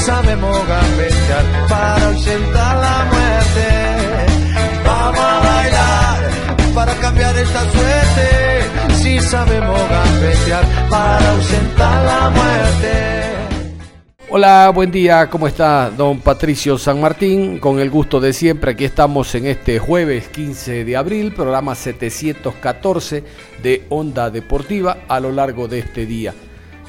Sabemos gambetear para ausentar la muerte. Vamos a bailar para cambiar esta suerte. Si sabemos gambetear para ausentar la muerte. Hola, buen día, ¿cómo está don Patricio San Martín? Con el gusto de siempre, aquí estamos en este jueves 15 de abril, programa 714 de Onda Deportiva a lo largo de este día.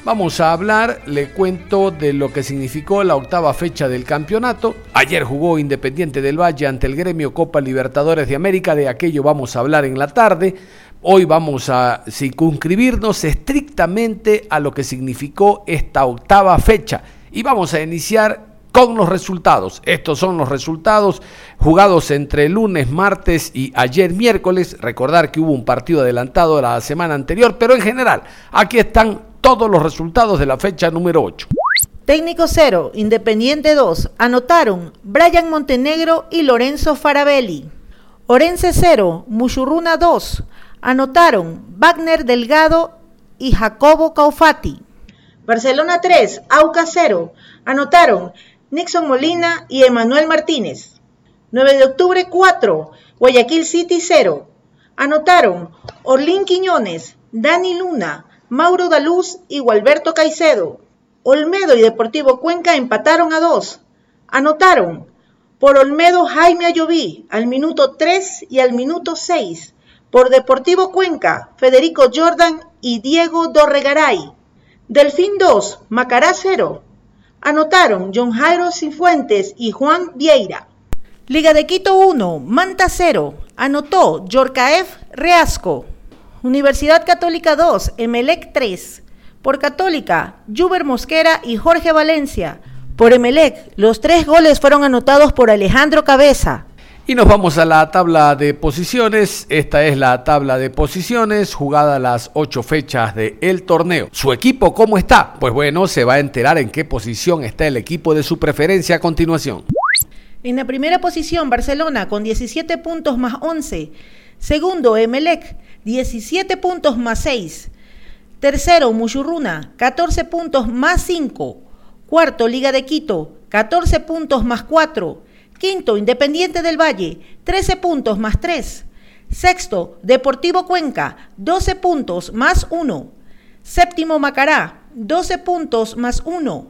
Vamos a hablar, le cuento de lo que significó la octava fecha del campeonato. Ayer jugó Independiente del Valle ante el gremio Copa Libertadores de América, de aquello vamos a hablar en la tarde. Hoy vamos a circunscribirnos estrictamente a lo que significó esta octava fecha y vamos a iniciar con los resultados. Estos son los resultados jugados entre lunes, martes y ayer miércoles. Recordar que hubo un partido adelantado la semana anterior, pero en general, aquí están todos los resultados de la fecha número 8. Técnico 0, Independiente 2, anotaron Brian Montenegro y Lorenzo Farabelli. Orense 0, Muchurruna 2, anotaron Wagner Delgado y Jacobo Caufati. Barcelona 3, Auca 0, anotaron Nixon Molina y Emanuel Martínez. 9 de octubre 4, Guayaquil City 0, anotaron Orlín Quiñones, Dani Luna, Mauro Daluz y Gualberto Caicedo. Olmedo y Deportivo Cuenca empataron a dos. Anotaron por Olmedo Jaime Ayoví al minuto 3 y al minuto 6. Por Deportivo Cuenca, Federico Jordan y Diego Dorregaray. Delfín 2, Macará 0. Anotaron John Jairo Cifuentes y Juan Vieira. Liga de Quito 1, Manta 0. Anotó Yorcaef Reasco. Universidad Católica 2, Emelec 3. Por Católica, Juber Mosquera y Jorge Valencia. Por Emelec, los tres goles fueron anotados por Alejandro Cabeza. Y nos vamos a la tabla de posiciones. Esta es la tabla de posiciones jugada las ocho fechas del torneo. ¿Su equipo cómo está? Pues bueno, se va a enterar en qué posición está el equipo de su preferencia a continuación. En la primera posición, Barcelona con 17 puntos más 11. Segundo, Emelec 17 puntos más 6. Tercero, Muchurruna, 14 puntos más 5. Cuarto, Liga de Quito, 14 puntos más 4. Quinto, Independiente del Valle, 13 puntos más 3. Sexto, Deportivo Cuenca, 12 puntos más 1. Séptimo, Macará, 12 puntos más 1.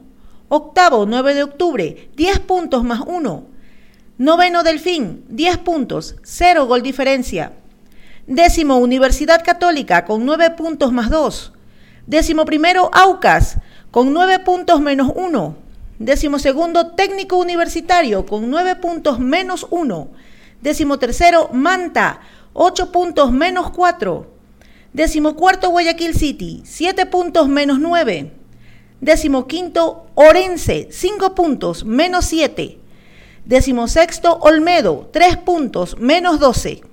Octavo, 9 de octubre, 10 puntos más 1. Noveno, Delfín, 10 puntos, 0 gol diferencia. Décimo, Universidad Católica con 9 puntos más 2. Décimo primero, Aucas con 9 puntos menos 1. Décimo segundo, Técnico Universitario con 9 puntos menos 1. Décimo tercero, Manta, 8 puntos menos 4. Décimo cuarto, Guayaquil City, 7 puntos menos 9. Décimo quinto, Orense, 5 puntos menos 7. Décimo sexto, Olmedo, 3 puntos menos 12.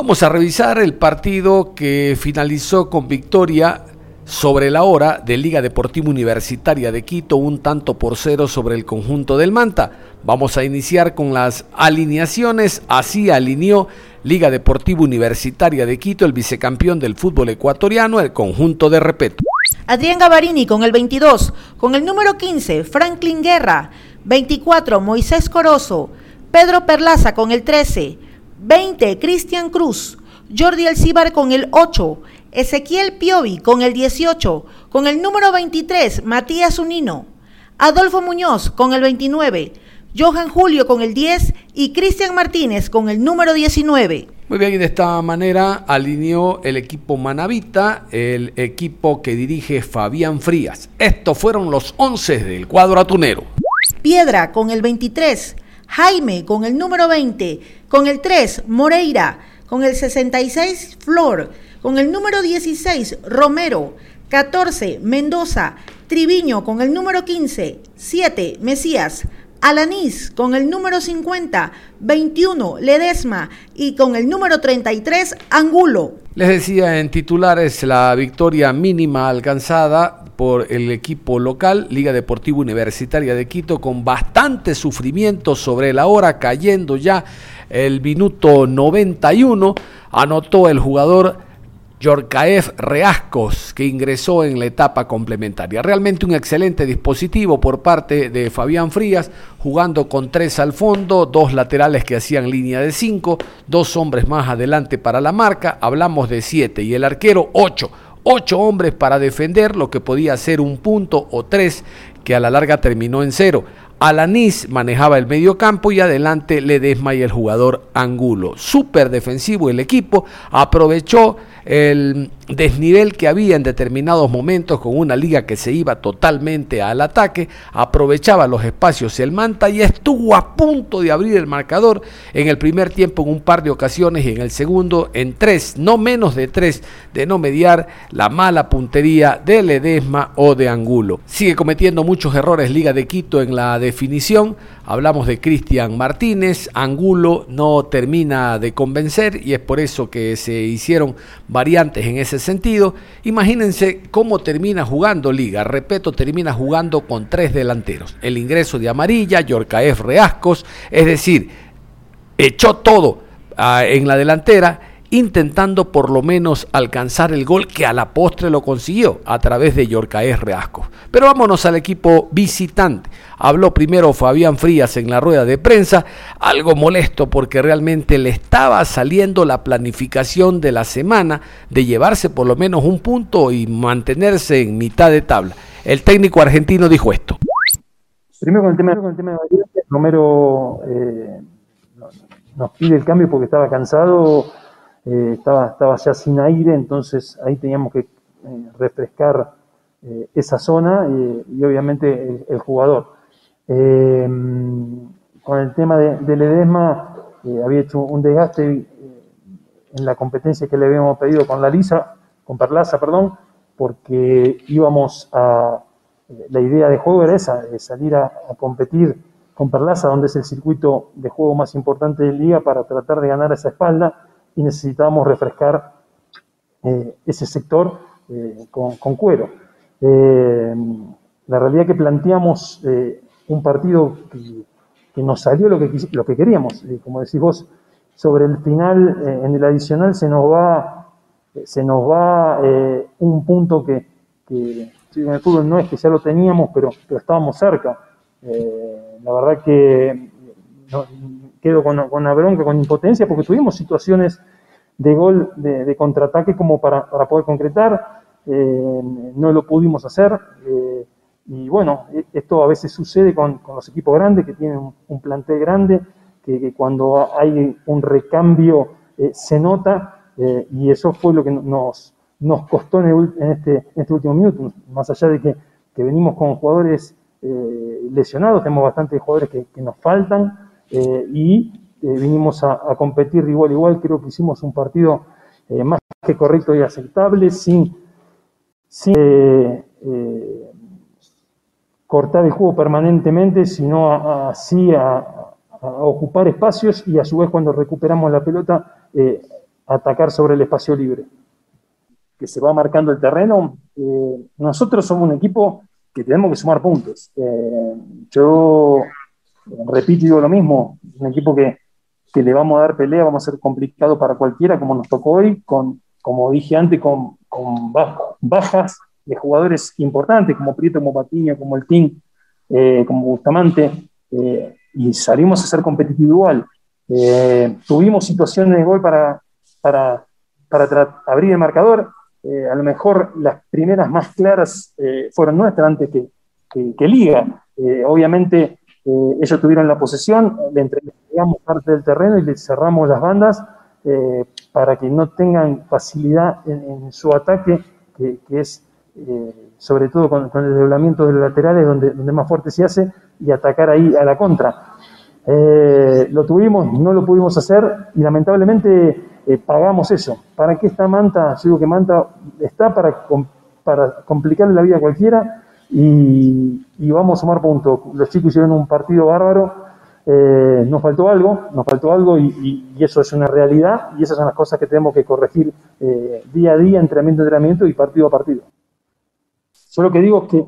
Vamos a revisar el partido que finalizó con victoria sobre la hora de Liga Deportiva Universitaria de Quito, un tanto por cero sobre el conjunto del Manta. Vamos a iniciar con las alineaciones. Así alineó Liga Deportiva Universitaria de Quito, el vicecampeón del fútbol ecuatoriano, el conjunto de Repeto. Adrián Gavarini con el 22, con el número 15, Franklin Guerra, 24, Moisés Corozo, Pedro Perlaza con el 13, 20, Cristian Cruz. Jordi Alcibar con el 8. Ezequiel Piovi con el 18. Con el número 23, Matías Unino. Adolfo Muñoz con el 29. Johan Julio con el 10 y Cristian Martínez con el número 19. Muy bien, y de esta manera alineó el equipo Manavita, el equipo que dirige Fabián Frías. Estos fueron los 11 del cuadro atunero. Piedra con el 23, Jaime con el número 20, con el 3 Moreira, con el 66 Flor, con el número 16 Romero, 14 Mendoza, Triviño con el número 15, 7 Mesías, Alanís con el número 50, 21 Ledesma y con el número 33 Angulo. Les decía en titulares la victoria mínima alcanzada por el equipo local, Liga Deportiva Universitaria de Quito, con bastante sufrimiento sobre la hora, cayendo ya el minuto 91, anotó el jugador Yorkaev Reascos, que ingresó en la etapa complementaria. Realmente un excelente dispositivo por parte de Fabián Frías, jugando con tres al fondo, dos laterales que hacían línea de cinco, dos hombres más adelante para la marca, hablamos de siete y el arquero ocho. Ocho hombres para defender lo que podía ser un punto o tres que a la larga terminó en cero. Alanis manejaba el medio campo y adelante Ledesma y el jugador Angulo. Súper defensivo el equipo, aprovechó el desnivel que había en determinados momentos con una liga que se iba totalmente al ataque, aprovechaba los espacios el Manta y estuvo a punto de abrir el marcador en el primer tiempo en un par de ocasiones y en el segundo en tres, no menos de tres, de no mediar la mala puntería de Ledesma o de Angulo. Sigue cometiendo muchos errores Liga de Quito en la definición, hablamos de Cristian Martínez, Angulo no termina de convencer y es por eso que se hicieron variantes en ese sentido. Imagínense cómo termina jugando Liga. Repito, termina jugando con tres delanteros. El ingreso de Amarilla, Yorcaef Reascos, es decir, echó todo ah, en la delantera intentando por lo menos alcanzar el gol que a la postre lo consiguió a través de Yorcaés Reasco. Pero vámonos al equipo visitante. Habló primero Fabián Frías en la rueda de prensa, algo molesto porque realmente le estaba saliendo la planificación de la semana de llevarse por lo menos un punto y mantenerse en mitad de tabla. El técnico argentino dijo esto. Primero con el tema, con el tema de Romero eh, nos pide el cambio porque estaba cansado eh, estaba, estaba ya sin aire, entonces ahí teníamos que eh, refrescar eh, esa zona y, obviamente el, jugador. con el tema de, de Ledesma, había hecho un desgaste en la competencia que le habíamos pedido con la Lisa, con Perlaza, perdón, porque íbamos a. La idea de juego era esa, de salir a, competir con Perlaza, donde es el circuito de juego más importante del día, para tratar de ganar esa espalda y necesitábamos refrescar eh, ese sector eh, con, cuero. Eh, la realidad que planteamos un partido que, nos salió lo que, lo que queríamos, como decís vos, sobre el final, en el adicional se nos va, se nos va un punto que, que en el fútbol no es que ya lo teníamos, pero, pero estábamos cerca. la verdad que quedo con, con bronca, con impotencia, porque tuvimos situaciones de gol de, contraataque como para, poder concretar, eh, no lo pudimos hacer. Eh, y bueno, esto a veces sucede con, los equipos grandes que tienen un, plantel grande, que, cuando hay un recambio eh, se nota, y eso fue lo que nos, nos costó en, este, este, último minuto, más allá de que, venimos con jugadores lesionados, tenemos bastantes jugadores que, que nos faltan. Eh, y eh, vinimos a, competir igual a igual. Creo que hicimos un partido eh, más que correcto y aceptable, sin, cortar el juego permanentemente, sino así a, ocupar espacios y a su vez cuando recuperamos la pelota, atacar sobre el espacio libre. Que se va marcando el terreno. nosotros somos un equipo que tenemos que sumar puntos. yo repito digo lo mismo, un equipo que, le vamos a dar pelea, vamos a ser complicado para cualquiera, como nos tocó hoy, con, como dije antes, con, bajas de jugadores importantes, como Prieto, como Patiño, como el Team, eh, como Bustamante, eh, y salimos a ser competitivo igual. Eh, tuvimos situaciones de gol para, para, abrir el marcador, a lo mejor las primeras más claras fueron nuestras antes que, que Liga. obviamente eh, ellos tuvieron la posesión, le entregamos parte del terreno y le cerramos las bandas eh, para que no tengan facilidad en, su ataque, que, es eh, sobre todo con, el desdoblamiento de los laterales donde, más fuerte se hace, y atacar ahí a la contra. Eh, lo tuvimos, no lo pudimos hacer y lamentablemente pagamos eso. ¿Para qué está Manta? Yo digo que Manta está para, para complicarle la vida a cualquiera y, vamos a sumar puntos. Los chicos hicieron un partido bárbaro, eh, nos faltó algo, nos faltó algo y, eso es una realidad y esas son las cosas que tenemos que corregir día a día, entrenamiento a entrenamiento y partido a partido. Yo lo que digo es que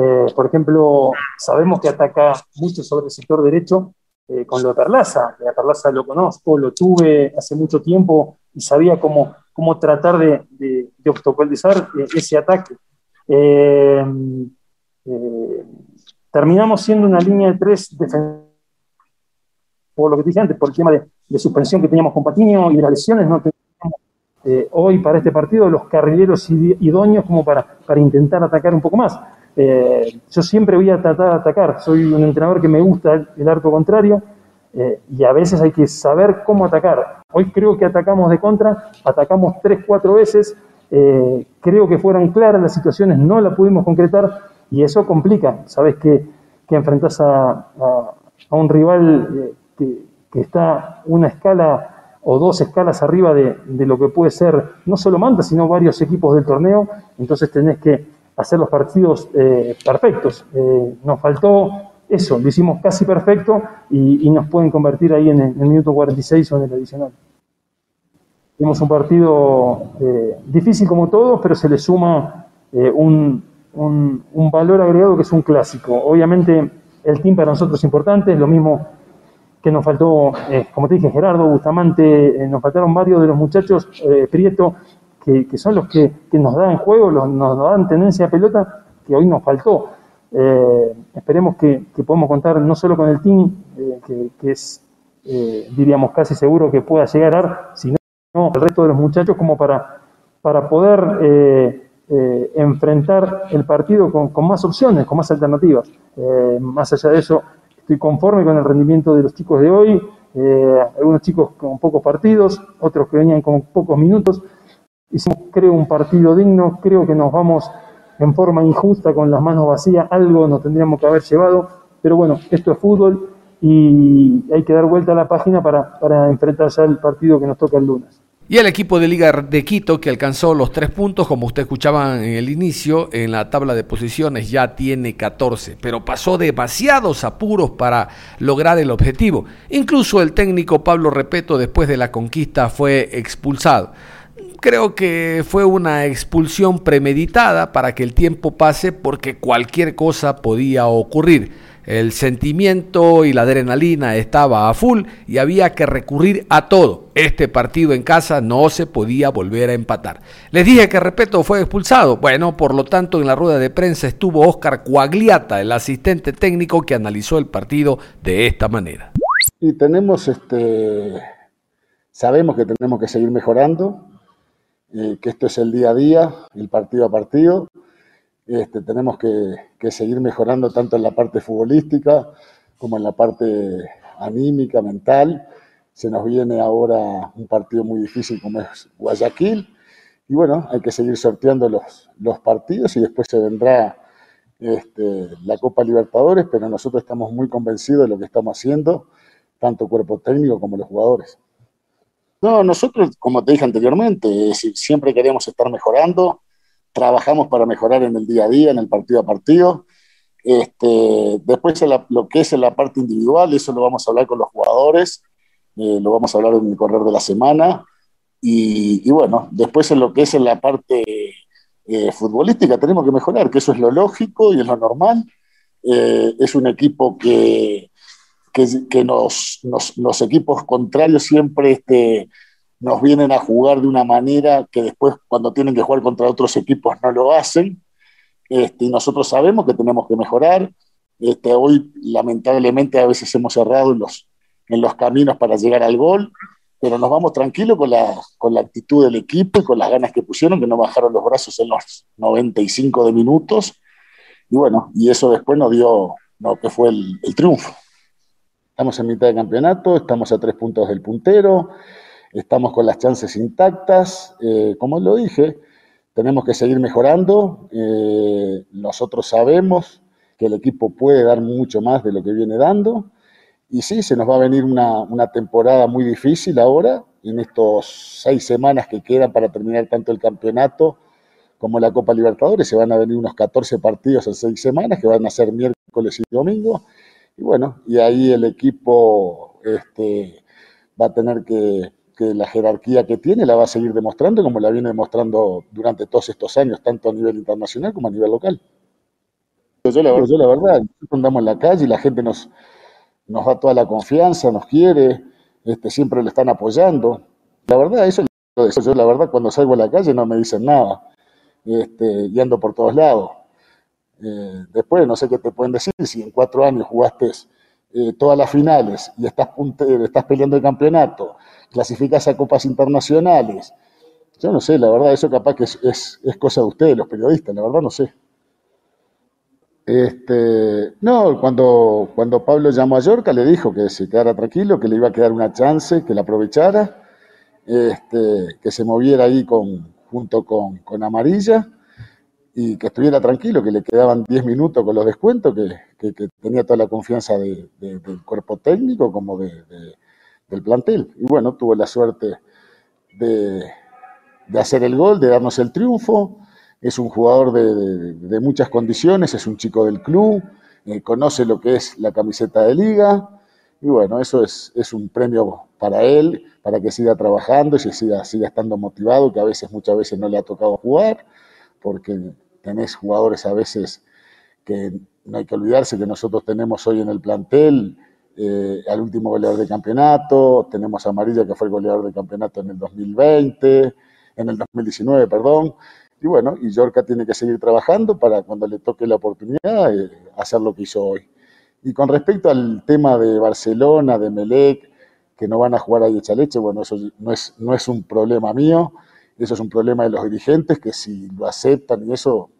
eh, por ejemplo, sabemos que ataca mucho sobre el sector derecho eh, con lo de Perlaza. A Perlaza lo conozco, lo tuve hace mucho tiempo y sabía cómo, cómo tratar de, de, obstaculizar eh, ese ataque. Terminamos siendo una línea de tres por lo que te dije antes, por el tema de, suspensión que teníamos con Patiño y las lesiones, no teníamos hoy para este partido los carrileros idóneos como para, para intentar atacar un poco más. Eh, yo siempre voy a tratar de atacar, soy un entrenador que me gusta el arco contrario eh, y a veces hay que saber cómo atacar. Hoy creo que atacamos de contra, atacamos tres, cuatro veces, eh, creo que fueron claras las situaciones, no las pudimos concretar y eso complica. Sabes que, que enfrentas a, a, un rival que, que, está una escala o dos escalas arriba de, de lo que puede ser no solo Manta, sino varios equipos del torneo, entonces tenés que hacer los partidos eh, perfectos. Eh, nos faltó eso, lo hicimos casi perfecto y, nos pueden convertir ahí en el, minuto 46 o en el adicional. Tenemos un partido eh, difícil como todos, pero se le suma un, un, valor agregado que es un clásico. Obviamente el team para nosotros es importante, es lo mismo que nos faltó, como te dije, Gerardo, Bustamante, nos faltaron varios de los muchachos, Prieto, que, son los que, nos dan juego, nos, dan tendencia a pelota, que hoy nos faltó. Eh, esperemos que, podamos contar no solo con el team, eh, que, es, eh, diríamos, casi seguro que pueda llegar sino el resto de los muchachos como para, para poder enfrentar el partido con, más opciones, con más alternativas. más allá de eso, estoy conforme con el rendimiento de los chicos de hoy, algunos chicos con pocos partidos, otros que venían con pocos minutos. Hicimos, creo, un partido digno, creo que nos vamos en forma injusta con las manos vacías, algo nos tendríamos que haber llevado, pero bueno, esto es fútbol y hay que dar vuelta a la página para, para enfrentar ya el partido que nos toca el lunes. Y el equipo de Liga de Quito, que alcanzó los tres puntos, como usted escuchaba en el inicio, en la tabla de posiciones ya tiene 14, pero pasó demasiados apuros para lograr el objetivo. Incluso el técnico Pablo Repeto, después de la conquista, fue expulsado creo que fue una expulsión premeditada para que el tiempo pase porque cualquier cosa podía ocurrir. El sentimiento y la adrenalina estaba a full y había que recurrir a todo. Este partido en casa no se podía volver a empatar. Les dije que Repeto fue expulsado. Bueno, por lo tanto en la rueda de prensa estuvo Oscar Coagliata, el asistente técnico que analizó el partido de esta manera. Y tenemos este sabemos que tenemos que seguir mejorando eh, que esto es el día a día, el partido a partido. Este, tenemos que, seguir mejorando tanto en la parte futbolística como en la parte anímica, mental. Se nos viene ahora un partido muy difícil como es Guayaquil. Y bueno, hay que seguir sorteando los, los partidos y después se vendrá este, la Copa Libertadores, pero nosotros estamos muy convencidos de lo que estamos haciendo, tanto cuerpo técnico como los jugadores. No, nosotros, como te dije anteriormente, siempre queremos estar mejorando, trabajamos para mejorar en el día a día, en el partido a partido. Este, después lo que es en la parte individual, eso lo vamos a hablar con los jugadores, eh, lo vamos a hablar en el correr de la semana. Y, bueno, después en lo que es en la parte eh, futbolística tenemos que mejorar, que eso es lo lógico y es lo normal. Eh, es un equipo que, que, nos, los equipos contrarios siempre este, nos vienen a jugar de una manera que después cuando tienen que jugar contra otros equipos no lo hacen. Este, y nosotros sabemos que tenemos que mejorar. Este, hoy lamentablemente a veces hemos cerrado en los, en los caminos para llegar al gol, pero nos vamos tranquilos con la, con la actitud del equipo y con las ganas que pusieron, que no bajaron los brazos en los 95 de minutos. Y bueno, y eso después nos dio lo que fue el, el triunfo. Estamos en mitad de campeonato, estamos a tres puntos del puntero, estamos con las chances intactas. Eh, como lo dije, tenemos que seguir mejorando. Eh, nosotros sabemos que el equipo puede dar mucho más de lo que viene dando y sí, se nos va a venir una, una temporada muy difícil ahora, en estos seis semanas que quedan para terminar tanto el campeonato como la Copa Libertadores. Se van a venir unos 14 partidos en seis semanas que van a ser miércoles y domingo. Y bueno, y ahí el equipo este, va a tener que, que la jerarquía que tiene la va a seguir demostrando como la viene demostrando durante todos estos años, tanto a nivel internacional como a nivel local. Yo la, yo la verdad, andamos en la calle y la gente nos, nos da toda la confianza, nos quiere, este, siempre le están apoyando. La verdad, eso, eso yo la verdad cuando salgo a la calle no me dicen nada, este, y ando por todos lados. Eh, después no sé qué te pueden decir, si en cuatro años jugaste eh, todas las finales y estás, estás peleando el campeonato, clasificas a copas internacionales, yo no sé, la verdad, eso capaz que es, es, cosa de ustedes, los periodistas, la verdad no sé. Este, no, cuando, cuando Pablo llamó a Yorca le dijo que se quedara tranquilo, que le iba a quedar una chance, que la aprovechara, este, que se moviera ahí con, junto con, con, Amarilla y que estuviera tranquilo, que le quedaban 10 minutos con los descuentos, que, tenía toda la confianza de, de, del cuerpo técnico como de, del plantel. Y bueno, tuvo la suerte de, hacer el gol, de darnos el triunfo es un jugador de, muchas condiciones, es un chico del club, eh, conoce lo que es la camiseta de liga, y bueno, eso es, es, un premio para él, para que siga trabajando y siga, siga estando motivado, que a veces, muchas veces no le ha tocado jugar, porque tenés jugadores a veces que no hay que olvidarse que nosotros tenemos hoy en el plantel eh, al último goleador de campeonato, tenemos a Amarilla que fue el goleador de campeonato en el 2020, en el 2019, perdón, y bueno, y Yorca tiene que seguir trabajando para cuando le toque la oportunidad eh, hacer lo que hizo hoy. Y con respecto al tema de Barcelona, de Melec, que no van a jugar ahí hecha leche, bueno, eso no es, no es un problema mío, eso es un problema de los dirigentes, que si lo aceptan y eso,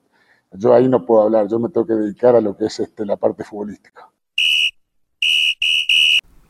yo ahí no puedo hablar, yo me tengo que dedicar a lo que es este, la parte futbolística.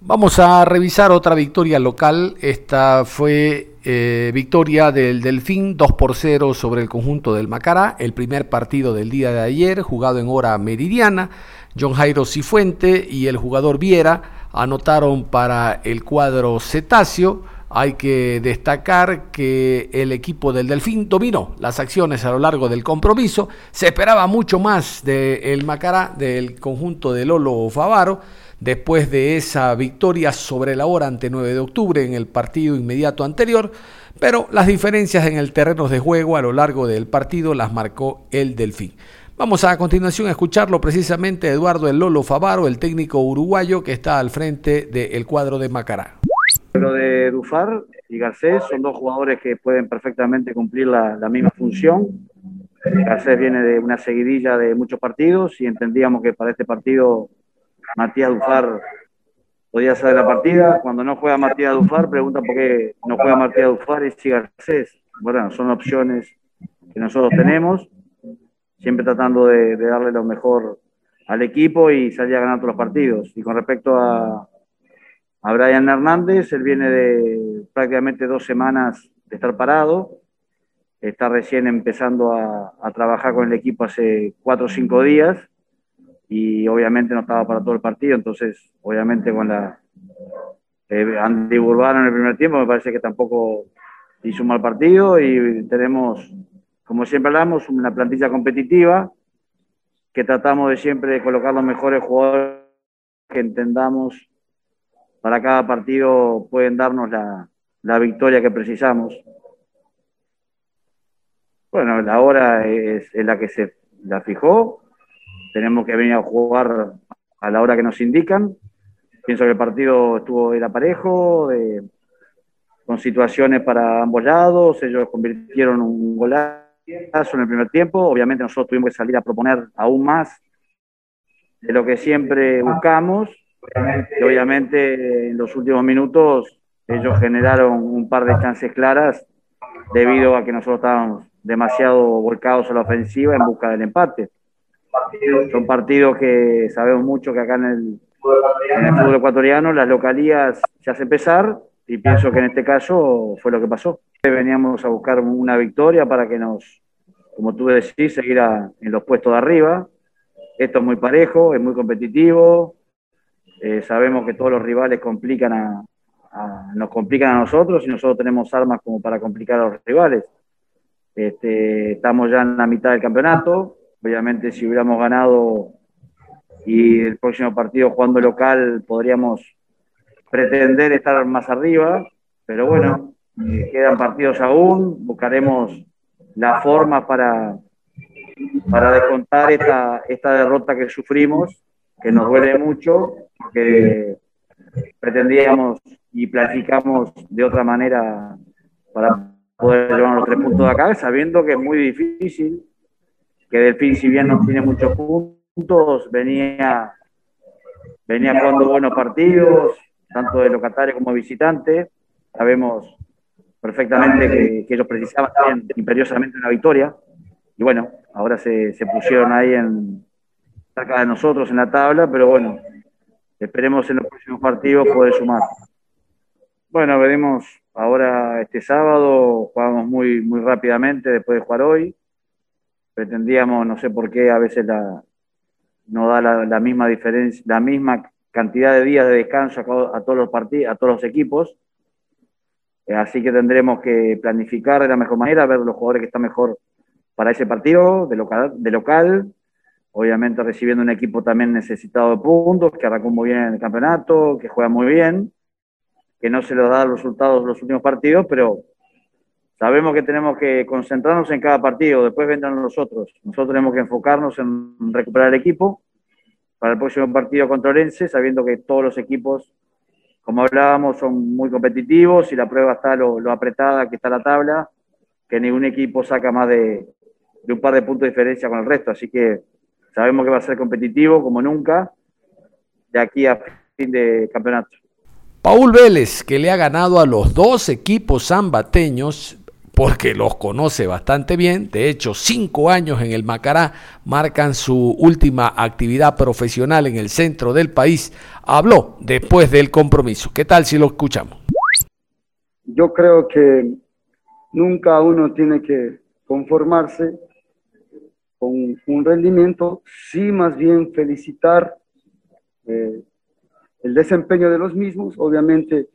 Vamos a revisar otra victoria local. Esta fue eh, victoria del Delfín 2 por 0 sobre el conjunto del Macará. El primer partido del día de ayer, jugado en hora meridiana. John Jairo Cifuente y el jugador Viera anotaron para el cuadro cetáceo. Hay que destacar que el equipo del Delfín dominó las acciones a lo largo del compromiso. Se esperaba mucho más del Macará, del conjunto de Lolo Favaro después de esa victoria sobre la hora ante 9 de octubre en el partido inmediato anterior, pero las diferencias en el terreno de juego a lo largo del partido las marcó el Delfín. Vamos a, continuación a escucharlo precisamente Eduardo El Lolo Favaro, el técnico uruguayo que está al frente del cuadro de Macará. Lo de Dufar y Garcés son dos jugadores que pueden perfectamente cumplir la, misma función. Garcés viene de una seguidilla de muchos partidos y entendíamos que para este partido Matías Dufar podía salir la partida. Cuando no juega Matías Dufar, pregunta por qué no juega Matías Dufar y si Garcés. Bueno, son opciones que nosotros tenemos, siempre tratando de, de, darle lo mejor al equipo y salir a ganar todos los partidos. Y con respecto a, a Brian Hernández, él viene de prácticamente dos semanas de estar parado. Está recién empezando a, trabajar con el equipo hace cuatro o cinco días. Y obviamente no estaba para todo el partido, entonces obviamente con la eh, Andy Urbano en el primer tiempo me parece que tampoco hizo un mal partido. Y tenemos, como siempre hablamos, una plantilla competitiva que tratamos de siempre colocar los mejores jugadores que entendamos para cada partido pueden darnos la, la victoria que precisamos. Bueno, la hora es, la que se la fijó, tenemos que venir a jugar a la hora que nos indican. Pienso que el partido estuvo era parejo, de, con situaciones para ambos lados, ellos convirtieron un golazo en el primer tiempo, obviamente nosotros tuvimos que salir a proponer aún más de lo que siempre buscamos, obviamente en los últimos minutos ellos generaron un par de chances claras debido a que nosotros estábamos demasiado volcados a la ofensiva en busca del empate. Son partidos que sabemos mucho que acá en el, en el fútbol ecuatoriano las localías se hacen pesar y pienso que en este caso fue lo que pasó. Veníamos a buscar una victoria para que nos, como tú decís, seguir a, en los puestos de arriba. Esto es muy parejo, es muy competitivo Eh, sabemos que todos los rivales nos complican a nosotros y nosotros tenemos armas como para complicar a los rivales. Este, estamos ya en la mitad del campeonato. Obviamente, si hubiéramos ganado y el próximo partido jugando local, podríamos pretender estar más arriba. Pero bueno, eh, quedan partidos aún. Buscaremos la forma para, para descontar esta, esta derrota que sufrimos, que nos duele mucho, porque pretendíamos y planificamos de otra manera para poder llevar los tres puntos de acá, sabiendo que es muy difícil, que Delfín, si bien no tiene muchos puntos, venía, venía jugando buenos partidos, tanto de locatario como visitante. Sabemos perfectamente que, ellos precisaban también imperiosamente una victoria. Y bueno, ahora se, se pusieron ahí en, cerca de nosotros en la tabla, pero bueno, esperemos en los próximos partidos poder sumar. Bueno, veremos ahora este sábado, jugamos muy, muy rápidamente después de jugar hoy. Pretendíamos, no sé por qué, a veces no da la, misma diferencia, la misma cantidad de días de descanso a, todos los partidos, a todos los equipos. Eh, así que tendremos que planificar de la mejor manera, ver los jugadores que están mejor para ese partido de local, de local obviamente recibiendo un equipo también necesitado de puntos, que arrancó muy bien en el campeonato, que juega muy bien que no se los da los resultados los últimos partidos, pero sabemos que tenemos que concentrarnos en cada partido, después vendrán los otros. Nosotros tenemos que enfocarnos en recuperar el equipo para el próximo partido contra Orense, sabiendo que todos los equipos, como hablábamos, son muy competitivos y la prueba está lo, apretada que está la tabla, que ningún equipo saca más de, de un par de puntos de diferencia con el resto, así que sabemos que va a ser competitivo como nunca de aquí a fin de campeonato. Paul Vélez, que le ha ganado a los dos equipos zambateños, porque los conoce bastante bien, de hecho cinco años en el Macará marcan su última actividad profesional en el centro del país, habló después del compromiso. ¿Qué tal si lo escuchamos? Yo creo que nunca uno tiene que conformarse con un rendimiento, sí más bien felicitar eh, el desempeño de los mismos. Obviamente,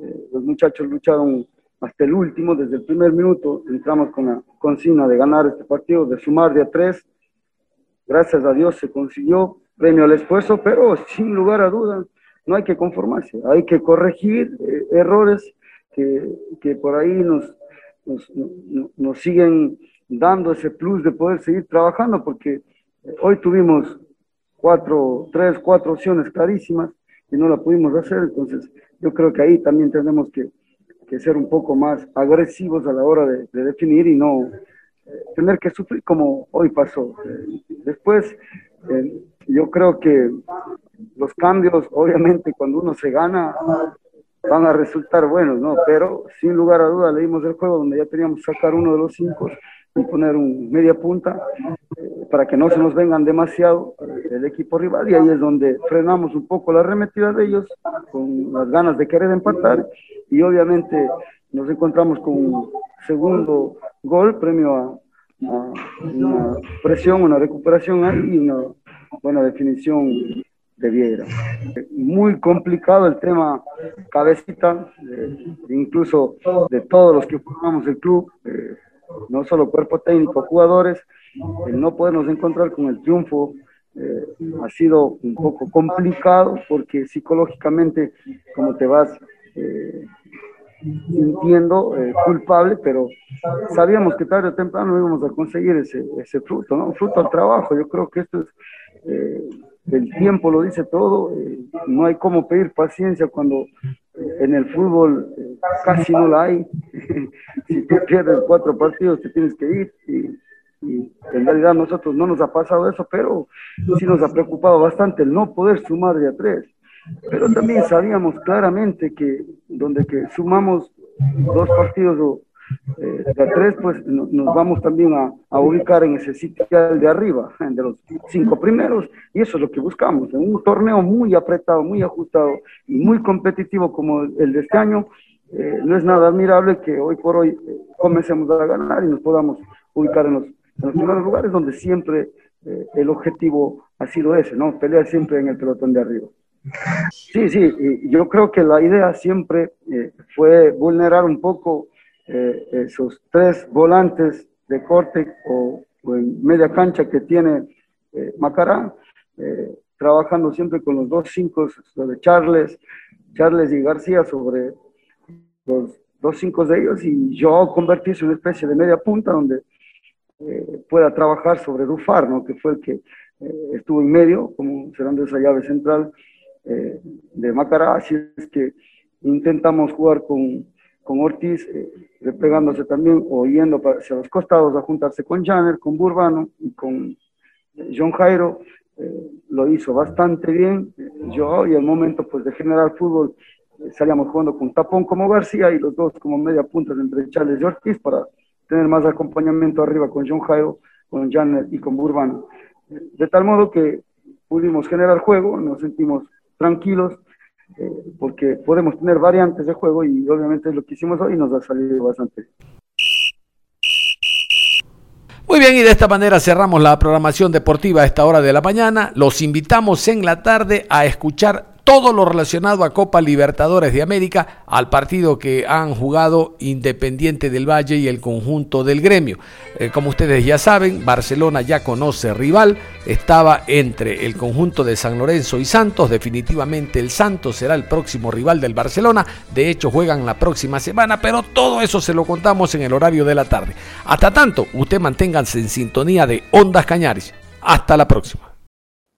eh, los muchachos lucharon hasta el último, desde el primer minuto entramos con la consigna de ganar este partido, de sumar de a tres. Gracias a Dios se consiguió premio al esfuerzo, pero sin lugar a dudas no hay que conformarse, hay que corregir eh, errores que, que, por ahí nos, nos, nos, siguen dando ese plus de poder seguir trabajando, porque hoy tuvimos cuatro, tres, cuatro opciones clarísimas y no la pudimos hacer. Entonces, yo creo que ahí también tenemos que, que ser un poco más agresivos a la hora de, definir y no eh, tener que sufrir como hoy pasó. Eh, después, eh, yo creo que los cambios, obviamente, cuando uno se gana, van a resultar buenos, ¿no? Pero sin lugar a duda leímos el juego donde ya teníamos que sacar uno de los cinco y poner un media punta eh, para que no se nos vengan demasiado eh, el equipo rival y ahí es donde frenamos un poco la arremetida de ellos con las ganas de querer empatar y obviamente nos encontramos con un segundo gol premio a, una presión, una recuperación ahí y una buena definición de Viera. Muy complicado el tema cabecita, eh, incluso de todos los que formamos el club no solo cuerpo técnico, jugadores, el no podernos encontrar con el triunfo eh, ha sido un poco complicado porque psicológicamente como te vas eh, sintiendo eh, culpable, pero sabíamos que tarde o temprano íbamos a conseguir ese, ese fruto, ¿no? Fruto al trabajo. Yo creo que esto es, el tiempo lo dice todo, no hay como pedir paciencia cuando en el fútbol casi no la hay. Si pierdes cuatro partidos, te tienes que ir. Y, en realidad a nosotros no nos ha pasado eso, pero sí nos ha preocupado bastante el no poder sumar de a tres. Pero también sabíamos claramente que donde que sumamos dos partidos o eh, de a tres, pues nos vamos también a, ubicar en ese sitio de arriba, de los cinco primeros, y eso es lo que buscamos, en un torneo muy apretado, muy ajustado y muy competitivo como el de este año, eh, no es nada admirable que hoy por hoy eh, comencemos a ganar y nos podamos ubicar en los, primeros lugares donde siempre el objetivo ha sido ese, ¿no? Pelear siempre en el pelotón de arriba. Sí, sí, yo creo que la idea siempre eh, fue vulnerar un poco eh, esos tres volantes de corte o, en media cancha que tiene eh, Macará, trabajando siempre con los dos cinco, de Charles, Charles y García sobre los dos cinco de ellos y yo convertirse en una especie de media punta donde pueda trabajar sobre Rufar, ¿no? que fue el que estuvo en medio, como cerrando esa llave central eh, de Macará, así es que intentamos jugar con, con Ortiz, eh, replegándose también o yendo hacia los costados a juntarse con Janner, con Burbano y con eh, John Jairo. lo hizo bastante bien. yo y el momento pues, de generar fútbol salíamos jugando con Tapón como García y los dos como media punta entre Charles y Ortiz para tener más acompañamiento arriba con John Jairo, con Janner y con Burbano. De tal modo que pudimos generar juego, nos sentimos tranquilos, eh, porque podemos tener variantes de juego y obviamente lo que hicimos hoy nos ha salido bastante. Muy bien, y de esta manera cerramos la programación deportiva a esta hora de la mañana. Los invitamos en la tarde a escuchar todo lo relacionado a Copa Libertadores de América, al partido que han jugado Independiente del Valle y el conjunto del gremio. Eh, como ustedes ya saben, Barcelona ya conoce rival, estaba entre el conjunto de San Lorenzo y Santos, definitivamente el Santos será el próximo rival del Barcelona, de hecho juegan la próxima semana, pero todo eso se lo contamos en el horario de la tarde. Hasta tanto, usted manténganse en sintonía de Ondas Cañaris. Hasta la próxima.